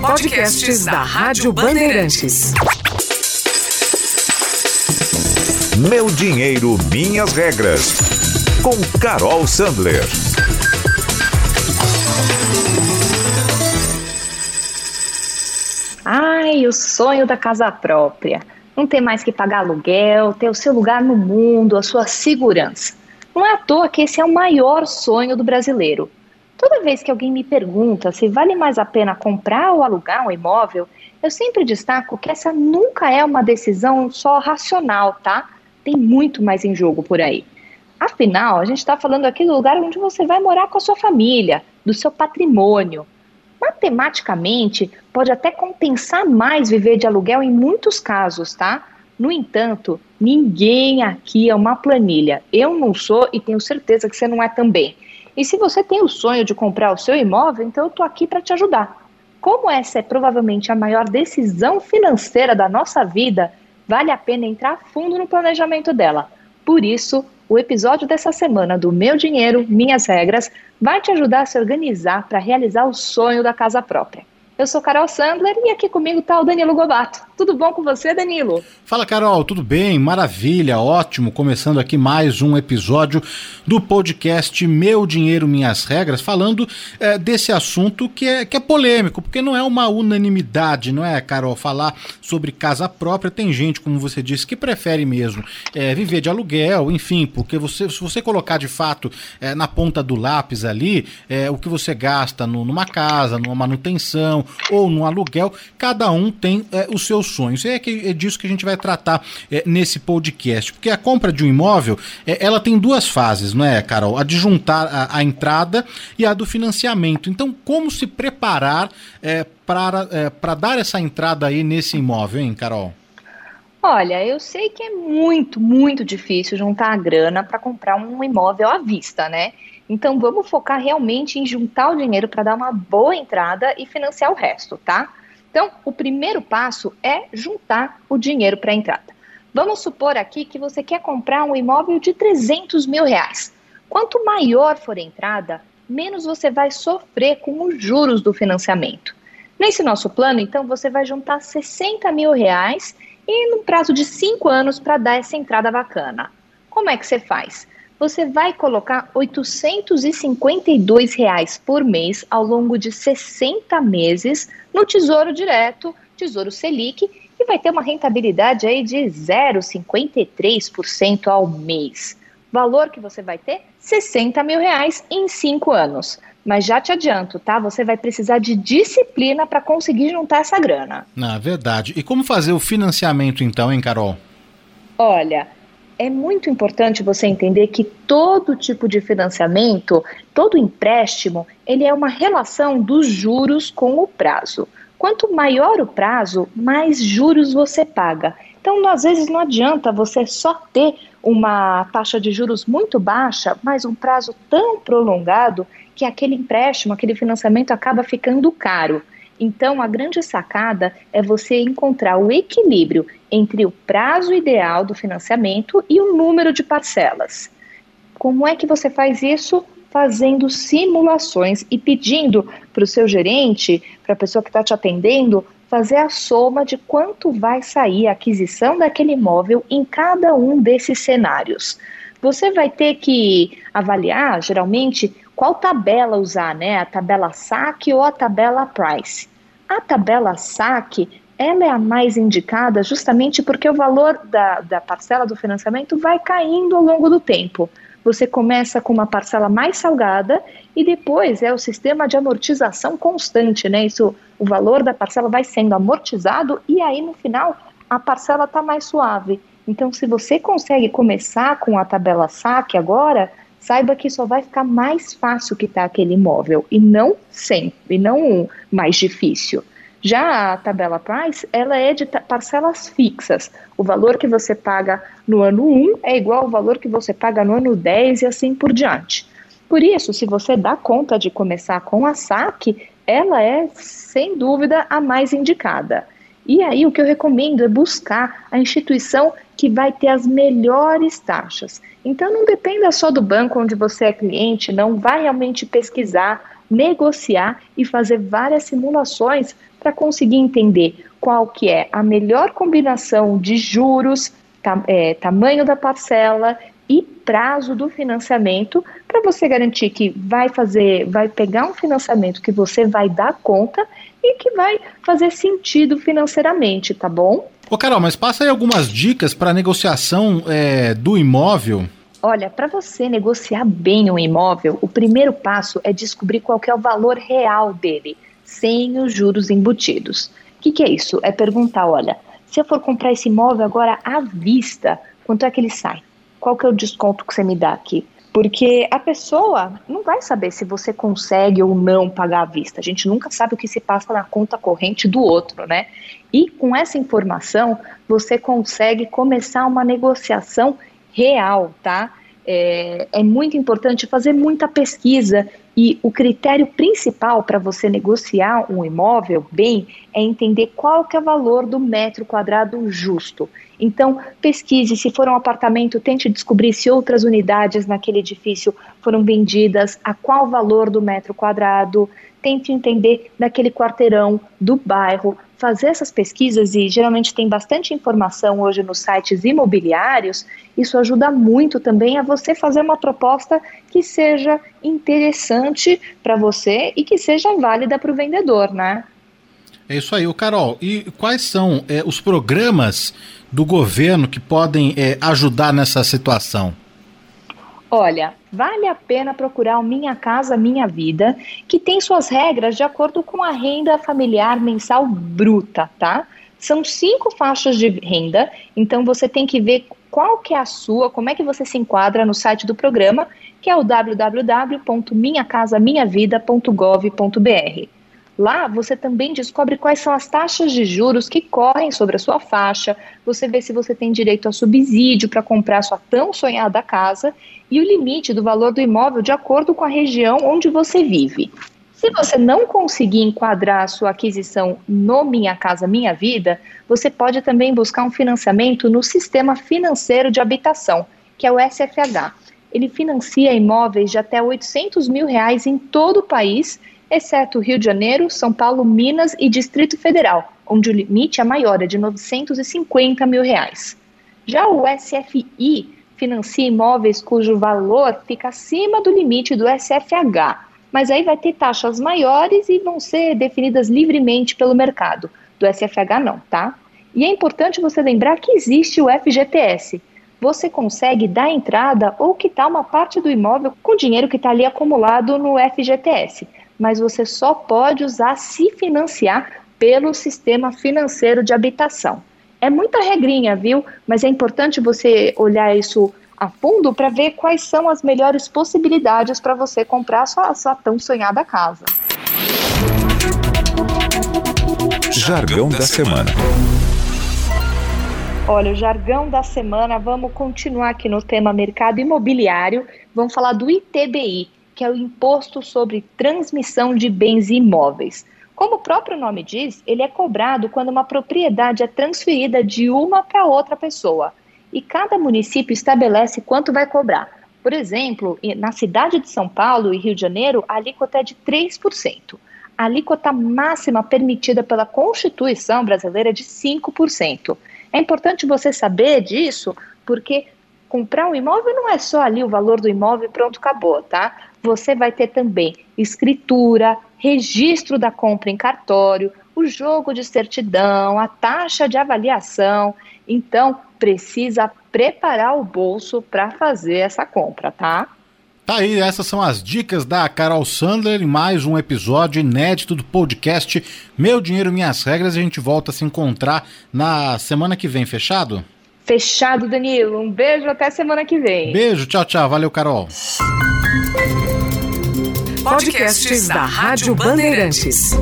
Podcasts da Rádio Bandeirantes. Meu dinheiro, minhas regras. Com Carol Sandler. Ai, o sonho da casa própria. Não ter mais que pagar aluguel, ter o seu lugar no mundo, a sua segurança. Não é à toa que esse é o maior sonho do brasileiro. Toda vez que alguém me pergunta se vale mais a pena comprar ou alugar um imóvel, eu sempre destaco que essa nunca é uma decisão só racional, tá? Tem muito mais em jogo por aí. Afinal, a gente está falando aqui do lugar onde você vai morar com a sua família, do seu patrimônio. Matematicamente, pode até compensar mais viver de aluguel em muitos casos, tá? No entanto, ninguém aqui é uma planilha. Eu não sou e tenho certeza que você não é também. E se você tem o sonho de comprar o seu imóvel, então eu estou aqui para te ajudar. Como essa é provavelmente a maior decisão financeira da nossa vida, vale a pena entrar fundo no planejamento dela. Por isso, o episódio dessa semana do Meu Dinheiro, Minhas Regras vai te ajudar a se organizar para realizar o sonho da casa própria. Eu sou Carol Sandler e aqui comigo está o Danilo Gobato. Tudo bom com você, Danilo? Fala, Carol, tudo bem? Maravilha, ótimo. Começando aqui mais um episódio do podcast Meu Dinheiro, Minhas Regras, falando é, desse assunto que é, que é polêmico, porque não é uma unanimidade, não é, Carol? Falar sobre casa própria. Tem gente, como você disse, que prefere mesmo é, viver de aluguel, enfim, porque você, se você colocar de fato é, na ponta do lápis ali é, o que você gasta no, numa casa, numa manutenção ou no aluguel, cada um tem é, os seus sonhos. É, que, é disso que a gente vai tratar é, nesse podcast. Porque a compra de um imóvel, é, ela tem duas fases, não é, Carol? A de juntar a, a entrada e a do financiamento. Então, como se preparar é, para, é, dar essa entrada aí nesse imóvel, hein, Carol? Olha, eu sei que é muito, muito difícil juntar a grana para comprar um imóvel à vista, né? Então vamos focar realmente em juntar o dinheiro para dar uma boa entrada e financiar o resto, tá? Então, o primeiro passo é juntar o dinheiro para a entrada. Vamos supor aqui que você quer comprar um imóvel de 300 mil reais. Quanto maior for a entrada, menos você vai sofrer com os juros do financiamento. Nesse nosso plano, então, você vai juntar 60 mil reais e no prazo de 5 anos para dar essa entrada bacana. Como é que você faz? Você vai colocar 852 reais por mês ao longo de 60 meses no Tesouro Direto, Tesouro Selic, e vai ter uma rentabilidade aí de 0,53% ao mês. Valor que você vai ter? 60 mil reais em 5 anos. Mas já te adianto, tá? Você vai precisar de disciplina para conseguir juntar essa grana. Na verdade. E como fazer o financiamento então, hein, Carol? Olha, é muito importante você entender que todo tipo de financiamento, todo empréstimo, ele é uma relação dos juros com o prazo. Quanto maior o prazo, mais juros você paga. Então, às vezes, não adianta você só ter uma taxa de juros muito baixa, mas um prazo tão prolongado que aquele empréstimo, aquele financiamento acaba ficando caro. Então, a grande sacada é você encontrar o equilíbrio entre o prazo ideal do financiamento e o número de parcelas. Como é que você faz isso? Fazendo simulações e pedindo para o seu gerente, para a pessoa que está te atendendo, fazer a soma de quanto vai sair a aquisição daquele imóvel em cada um desses cenários. Você vai ter que avaliar, geralmente, qual tabela usar, né? A tabela SAC ou a tabela Price. A tabela saque ela é a mais indicada justamente porque o valor da, da parcela do financiamento vai caindo ao longo do tempo. Você começa com uma parcela mais salgada e depois é o sistema de amortização constante, né? Isso, o valor da parcela vai sendo amortizado e aí no final a parcela está mais suave. Então, se você consegue começar com a tabela saque agora, saiba que só vai ficar mais fácil quitar aquele imóvel e não sempre, e não mais difícil. Já a tabela Price, ela é de parcelas fixas. O valor que você paga no ano 1 é igual ao valor que você paga no ano 10 e assim por diante. Por isso, se você dá conta de começar com a SAC, ela é, sem dúvida, a mais indicada. E aí, o que eu recomendo é buscar a instituição que vai ter as melhores taxas. Então, não dependa só do banco onde você é cliente, não vai realmente pesquisar negociar e fazer várias simulações para conseguir entender qual que é a melhor combinação de juros, ta, é, tamanho da parcela prazo do financiamento para você garantir que vai fazer, vai pegar um financiamento que você vai dar conta e que vai fazer sentido financeiramente, tá bom? Ô Carol, mas passa aí algumas dicas para negociação é, do imóvel. Olha, para você negociar bem um imóvel, o primeiro passo é descobrir qual é o valor real dele, sem os juros embutidos. O que, que é isso? É perguntar, olha, se eu for comprar esse imóvel agora à vista, quanto é que ele sai? Qual que é o desconto que você me dá aqui? Porque a pessoa não vai saber se você consegue ou não pagar à vista. A gente nunca sabe o que se passa na conta corrente do outro, né? E com essa informação, você consegue começar uma negociação real, tá? É, é muito importante fazer muita pesquisa e o critério principal para você negociar um imóvel bem é entender qual que é o valor do metro quadrado justo. Então, pesquise, se for um apartamento, tente descobrir se outras unidades naquele edifício foram vendidas, a qual valor do metro quadrado, tente entender daquele quarteirão, do bairro, fazer essas pesquisas e geralmente tem bastante informação hoje nos sites imobiliários, isso ajuda muito também a você fazer uma proposta que seja interessante para você e que seja válida para o vendedor, né? É isso aí, o Carol. E quais são é, os programas do governo que podem é, ajudar nessa situação? Olha, vale a pena procurar o Minha Casa Minha Vida, que tem suas regras de acordo com a renda familiar mensal bruta, tá? São cinco faixas de renda, então você tem que ver qual que é a sua, como é que você se enquadra no site do programa, que é o www.minhacasaminhavida.gov.br. Lá você também descobre quais são as taxas de juros que correm sobre a sua faixa, você vê se você tem direito a subsídio para comprar sua tão sonhada casa e o limite do valor do imóvel de acordo com a região onde você vive. Se você não conseguir enquadrar a sua aquisição no Minha Casa Minha Vida, você pode também buscar um financiamento no Sistema Financeiro de Habitação, que é o SFH. Ele financia imóveis de até 800 mil reais em todo o país exceto Rio de Janeiro, São Paulo, Minas e Distrito Federal, onde o limite é maior, é de 950 mil reais. Já o SFI financia imóveis cujo valor fica acima do limite do SFH, mas aí vai ter taxas maiores e vão ser definidas livremente pelo mercado. Do SFH não, tá? E é importante você lembrar que existe o FGTS. Você consegue dar entrada ou quitar uma parte do imóvel com dinheiro que está ali acumulado no FGTS mas você só pode usar se financiar pelo sistema financeiro de habitação. É muita regrinha, viu? Mas é importante você olhar isso a fundo para ver quais são as melhores possibilidades para você comprar a sua, a sua tão sonhada casa. Jargão da semana. Olha, o jargão da semana, vamos continuar aqui no tema mercado imobiliário. Vamos falar do ITBI, que é o Imposto sobre Transmissão de Bens Imóveis. Como o próprio nome diz, ele é cobrado quando uma propriedade é transferida de uma para outra pessoa. E cada município estabelece quanto vai cobrar. Por exemplo, na cidade de São Paulo e Rio de Janeiro, a alíquota é de 3%. A alíquota máxima permitida pela Constituição brasileira é de 5%. É importante você saber disso, porque comprar um imóvel não é só ali o valor do imóvel e pronto, acabou, tá? Você vai ter também escritura, registro da compra em cartório, o jogo de certidão, a taxa de avaliação. Então, precisa preparar o bolso para fazer essa compra, tá? Tá aí, essas são as dicas da Carol Sandler em mais um episódio inédito do podcast Meu Dinheiro Minhas Regras. A gente volta a se encontrar na semana que vem, fechado? Fechado, Danilo. Um beijo, até semana que vem. Beijo, tchau, tchau. Valeu, Carol. Podcasts da Rádio Bandeirantes.